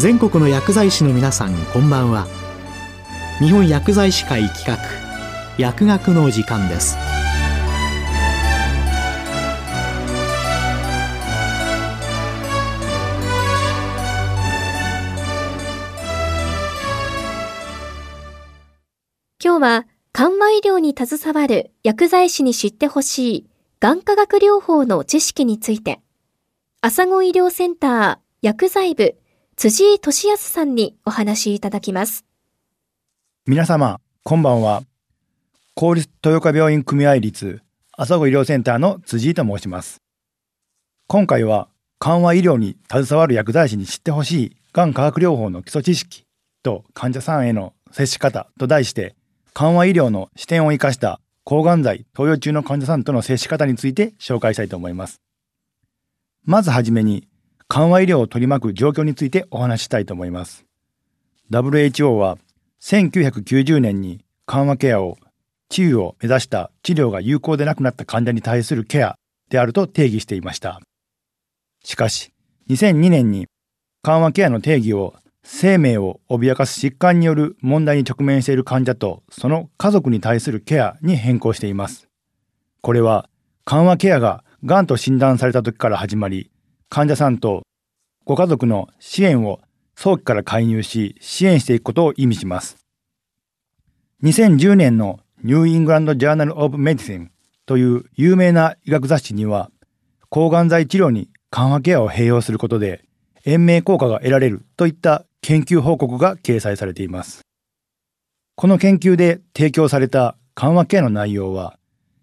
全国の薬剤師の皆さんこんばんは。日本薬剤師会企画薬学の時間です。今日は緩和医療に携わる薬剤師に知ってほしいがん化学療法の知識について、朝子医療センター薬剤部辻井俊康さんにお話いただきます。皆様、こんばんは。公立豊岡病院組合立朝子医療センターの辻井と申します。今回は緩和医療に携わる薬剤師に知ってほしいがん化学療法の基礎知識と患者さんへの接し方と題して緩和医療の視点を生かした抗がん剤投与中の患者さんとの接し方について紹介したいと思います。まずはじめに緩和医療を取り巻く状況についてお話したいと思います。WHO は1990年に緩和ケアを治癒を目指した治療が有効でなくなった患者に対するケアであると定義していました。しかし2002年に緩和ケアの定義を生命を脅かす疾患による問題に直面している患者とその家族に対するケアに変更しています。これは緩和ケアが癌と診断された時から始まり、患者さんとご家族の支援を早期から介入し支援していくことを意味します。2010年のニューイングランド・ジャーナル・オブ・メディシンという有名な医学雑誌には抗がん剤治療に緩和ケアを併用することで延命効果が得られるといった研究報告が掲載されています。この研究で提供された緩和ケアの内容は、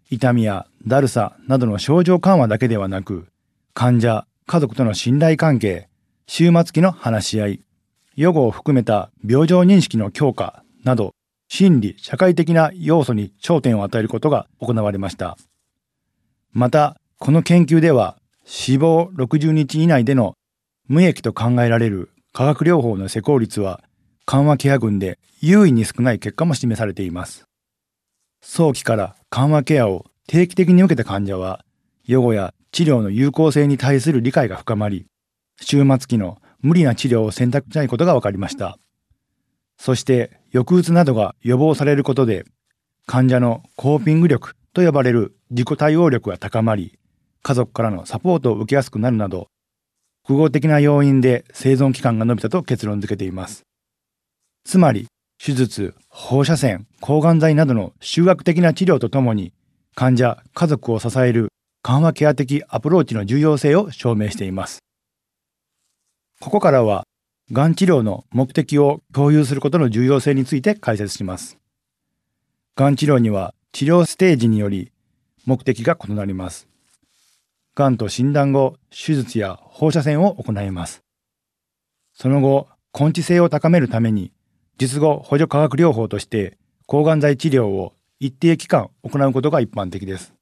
痛みやだるさなどの症状緩和だけではなく、患者、家族との信頼関係、終末期の話し合い、予後を含めた病状認識の強化など、心理、社会的な要素に焦点を与えることが行われました。また、この研究では、死亡60日以内での無益と考えられる化学療法の施工率は緩和ケア群で優位に少ない結果も示されています。早期から緩和ケアを定期的に受けた患者は予後や治療の有効性に対する理解が深まり終末期の無理な治療を選択しないことが分かりましたそして抑うつなどが予防されることで患者のコーピング力と呼ばれる自己対応力が高まり家族からのサポートを受けやすくなるなど複合的な要因で生存期間が伸びたと結論付けています。つまり、手術、放射線、抗がん剤などの修学的な治療とともに、患者、家族を支える緩和ケア的アプローチの重要性を証明しています。ここからは、がん治療の目的を共有することの重要性について解説します。がん治療には治療ステージにより目的が異なります。がんと診断後、手術や放射線を行います。その後、根治性を高めるために、術後補助化学療法として抗がん剤治療を一定期間行うことが一般的です。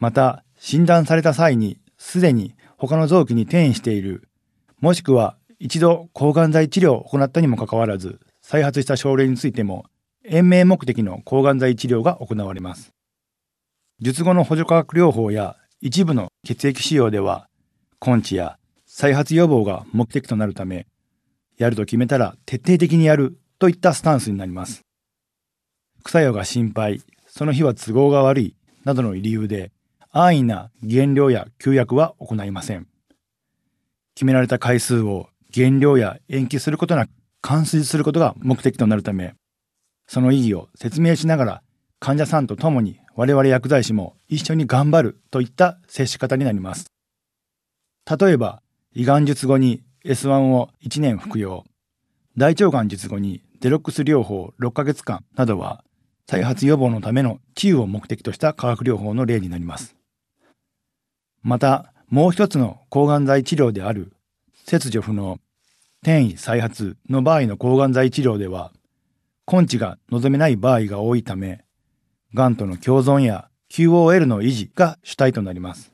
また、診断された際にすでに他の臓器に転移している、もしくは一度抗がん剤治療を行ったにもかかわらず、再発した症例についても、延命目的の抗がん剤治療が行われます。術後の補助化学療法や一部の血液使用では根治や再発予防が目的となるためやると決めたら徹底的にやるといったスタンスになります副作用が心配その日は都合が悪いなどの理由で安易な減量や休薬は行いません決められた回数を減量や延期することなく完遂することが目的となるためその意義を説明しながら患者さんと共に我々薬剤師も一緒に頑張るといった接し方になります。例えば、胃がん術後に S1 を1年服用、大腸がん術後にデロックス療法6ヶ月間などは、再発予防のための治癒を目的とした化学療法の例になります。また、もう一つの抗がん剤治療である切除不能、転移再発の場合の抗がん剤治療では、根治が望めない場合が多いため、がんとの共存や QOL の維持が主体となります。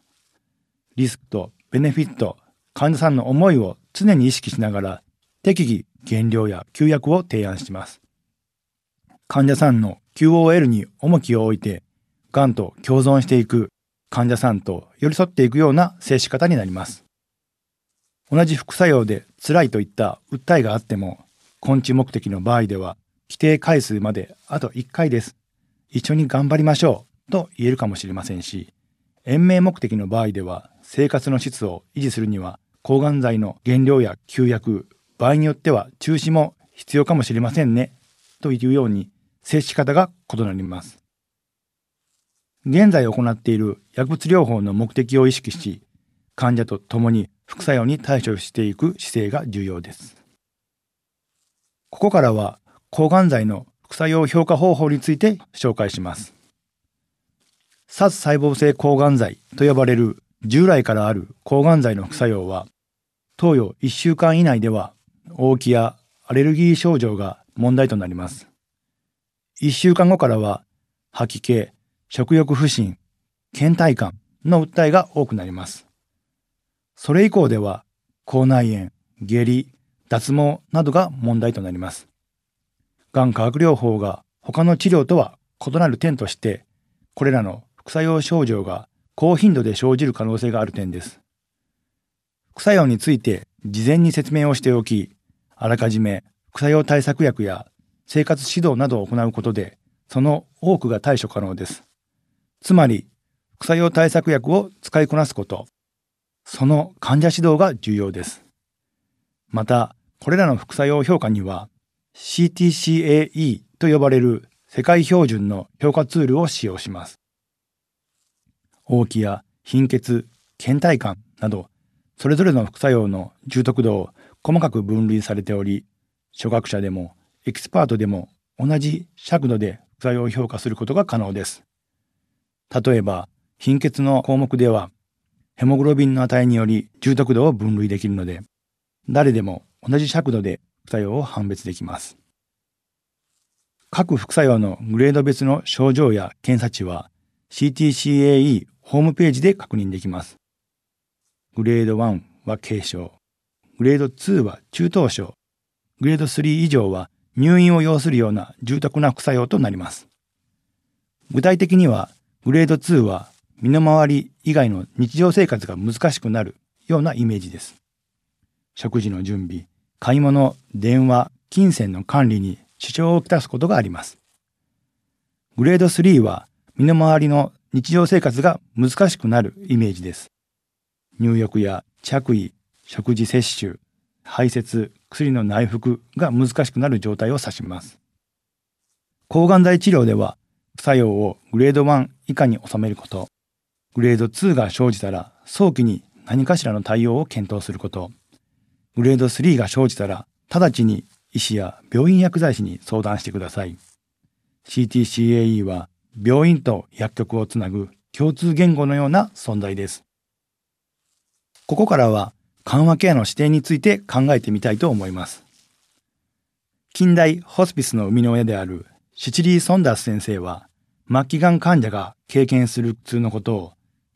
リスクとベネフィット、患者さんの思いを常に意識しながら適宜減量や休薬を提案します。患者さんの QOL に重きを置いて、がんと共存していく患者さんと寄り添っていくような接し方になります。同じ副作用で辛いといった訴えがあっても、根治目的の場合では、規定回数まであと1回です。一緒に頑張りましょうと言えるかもしれませんし、延命目的の場合では、生活の質を維持するには、抗がん剤の原料や休薬、場合によっては中止も必要かもしれませんね、というように接し方が異なります。現在行っている薬物療法の目的を意識し、患者と共に副作用に対処していく姿勢が重要です。ここからは抗がん剤の副作用評価方法について紹介します。殺細胞性抗がん剤と呼ばれる従来からある抗がん剤の副作用は投与1週間以内では大きやアレルギー症状が問題となります。1週間後からは吐き気、食欲不振、倦怠感の訴えが多くなります。それ以降では口内炎、下痢、脱毛などが問題となります。がん化学療法が他の治療とは異なる点として、これらの副作用症状が高頻度で生じる可能性がある点です。副作用について事前に説明をしておき、あらかじめ副作用対策薬や生活指導などを行うことで、その多くが対処可能です。つまり、副作用対策薬を使いこなすこと、その患者指導が重要です。また、これらの副作用評価には、CTCAE と呼ばれる世界標準の評価ツールを使用します。大気や貧血、倦怠感などそれぞれの副作用の重篤度を細かく分類されており、初学者でもエキスパートでも同じ尺度で副作用を評価することが可能です。例えば、貧血の項目では、ヘモグロビンの値により重篤度を分類できるので、誰でも同じ尺度で副作用を判別できます。各副作用のグレード別の症状や検査値は CTCAE ホームページで確認できます。グレード1は軽症、グレード2は中等症、グレード3以上は入院を要するような重篤な副作用となります。具体的には、グレード2は身の回り以外の日常生活が難しくなるようなイメージです。食事の準備、買い物、電話、金銭の管理に支障をきたすことがあります。グレード3は身の回りの日常生活が難しくなるイメージです。入浴や着衣、食事摂取、排泄、薬の内服が難しくなる状態を指します。抗がん剤治療では副、作用をグレード1以下に収めること、グレード2が生じたら早期に何かしらの対応を検討すること、グレード3が生じたら直ちに医師や病院薬剤師に相談してください。CTCAE は病院と薬局をつなぐ共通言語のような存在です。ここからは緩和ケアの視点について考えてみたいと思います。近代ホスピスの生みの親であるシチリー・ソンダース先生は、末期がん患者が経験する苦痛のことを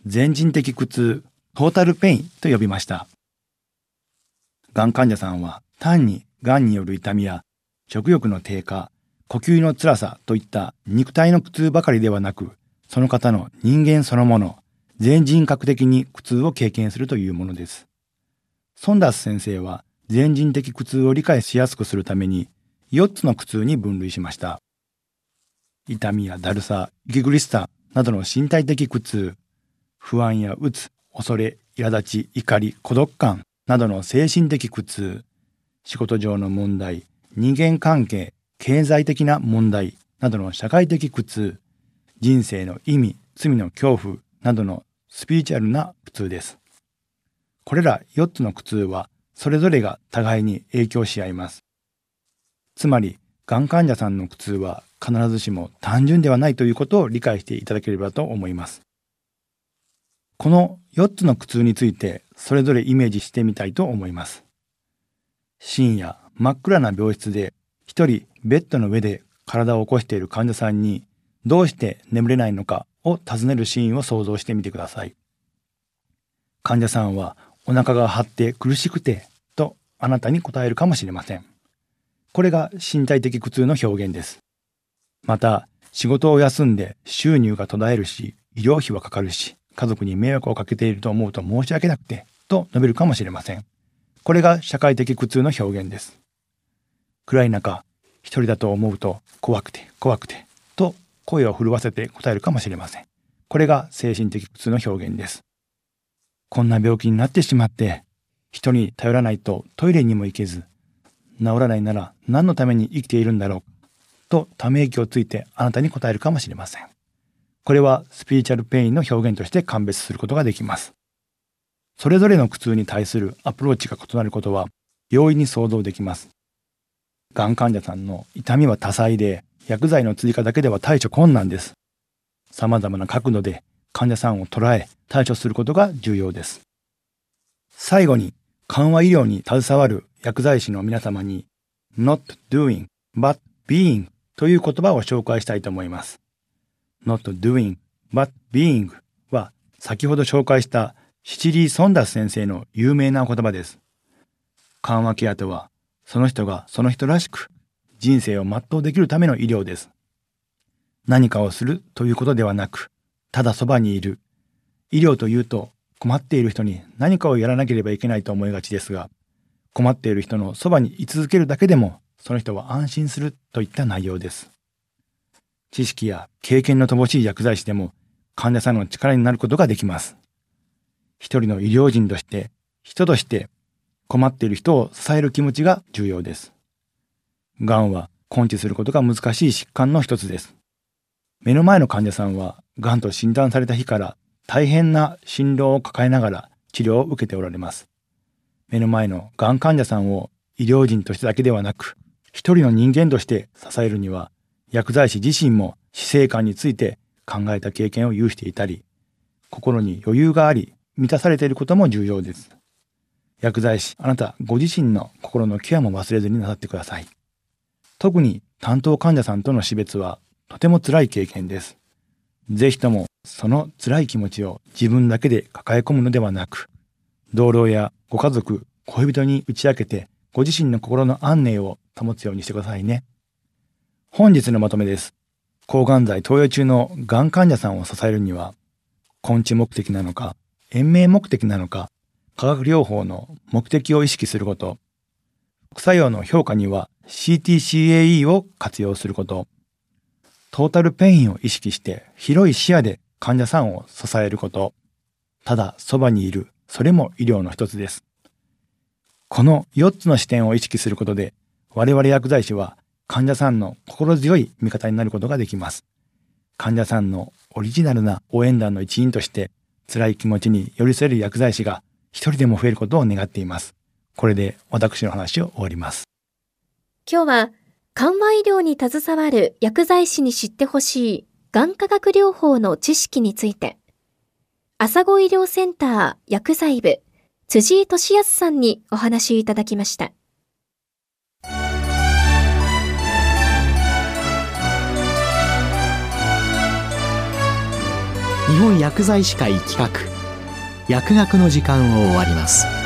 全人的苦痛、トータルペインと呼びました。がん患者さんは単にがんによる痛みや食欲の低下、呼吸の辛さといった肉体の苦痛ばかりではなく、その方の人間そのもの、全人格的に苦痛を経験するというものです。ソンダース先生は全人的苦痛を理解しやすくするために4つの苦痛に分類しました。痛みやだるさ、息苦しさなどの身体的苦痛、不安やうつ、恐れ、苛立ち、怒り、孤独感などの精神的苦痛、仕事上の問題、人間関係、経済的な問題などの社会的苦痛、人生の意味、罪の恐怖などのスピリチュアルな苦痛です。これら4つの苦痛はそれぞれが互いに影響し合います。つまり、がん患者さんの苦痛は必ずしも単純ではないということを理解していただければと思います。この4つの苦痛についてそれぞれイメージしてみたいと思います。深夜真っ暗な病室で一人ベッドの上で体を起こしている患者さんにどうして眠れないのかを尋ねるシーンを想像してみてください。患者さんはお腹が張って苦しくてとあなたに答えるかもしれません。これが身体的苦痛の表現です。また、仕事を休んで収入が途絶えるし、医療費はかかるし、家族に迷惑をかけていると思うと申し訳なくて、と述べるかもしれません。これが社会的苦痛の表現です暗い中一人だと思うと怖くて怖くてと声を震わせて答えるかもしれませんこれが精神的苦痛の表現ですこんな病気になってしまって人に頼らないとトイレにも行けず治らないなら何のために生きているんだろう？とため息をついてあなたに答えるかもしれません。これはスピリチュアルペインの表現として鑑別することができます。それぞれの苦痛に対するアプローチが異なることは容易に想像できます。がん患者さんの痛みは多彩で薬剤の追加だけでは対処困難です。様々な角度で患者さんを捉え対処することが重要です。最後に緩和医療に携わる薬剤師の皆様に not doing but being という言葉を紹介したいと思います。not doing but being は先ほど紹介したシチリー・ソンダス先生の有名な言葉です。緩和ケアとはその人がその人らしく人生を全うできるための医療です。何かをするということではなく、ただそばにいる。医療というと困っている人に何かをやらなければいけないと思いがちですが、困っている人のそばに居続けるだけでもその人は安心するといった内容です。知識や経験の乏しい薬剤師でも患者さんの力になることができます。一人の医療人として、人として困っている人を支える気持ちが重要です。がんは根治することが難しい疾患の一つです。目の前の患者さんは、がんと診断された日から大変な心労を抱えながら治療を受けておられます。目の前のがん患者さんを医療人としてだけではなく、一人の人間として支えるには、薬剤師自身も死生観について考えた経験を有していたり、心に余裕があり、満たされていることも重要です。薬剤師、あなたご自身の心のケアも忘れずになさってください。特に担当患者さんとの死別はとても辛い経験です。ぜひともその辛い気持ちを自分だけで抱え込むのではなく、同僚やご家族、恋人に打ち明けてご自身の心の安寧を保つようにしてくださいね。本日のまとめです。抗がん剤投与中のがん患者さんを支えるには、根治目的なのか、延命目的なのか、化学療法の目的を意識すること、副作用の評価には CTCAE を活用すること、トータルペインを意識して広い視野で患者さんを支えること、ただそばにいる、それも医療の一つです。この4つの視点を意識することで、我々薬剤師は患者さんの心強い味方になることができます。患者さんのオリジナルな応援団の一員として、辛い気持ちに寄り添える薬剤師が一人でも増えることを願っています。これで私の話を終わります。今日は、緩和医療に携わる薬剤師に知ってほしい、がん化学療法の知識について、朝子医療センター薬剤部、辻井俊康さんにお話いただきました。日本薬剤師会企画薬学の時間を終わります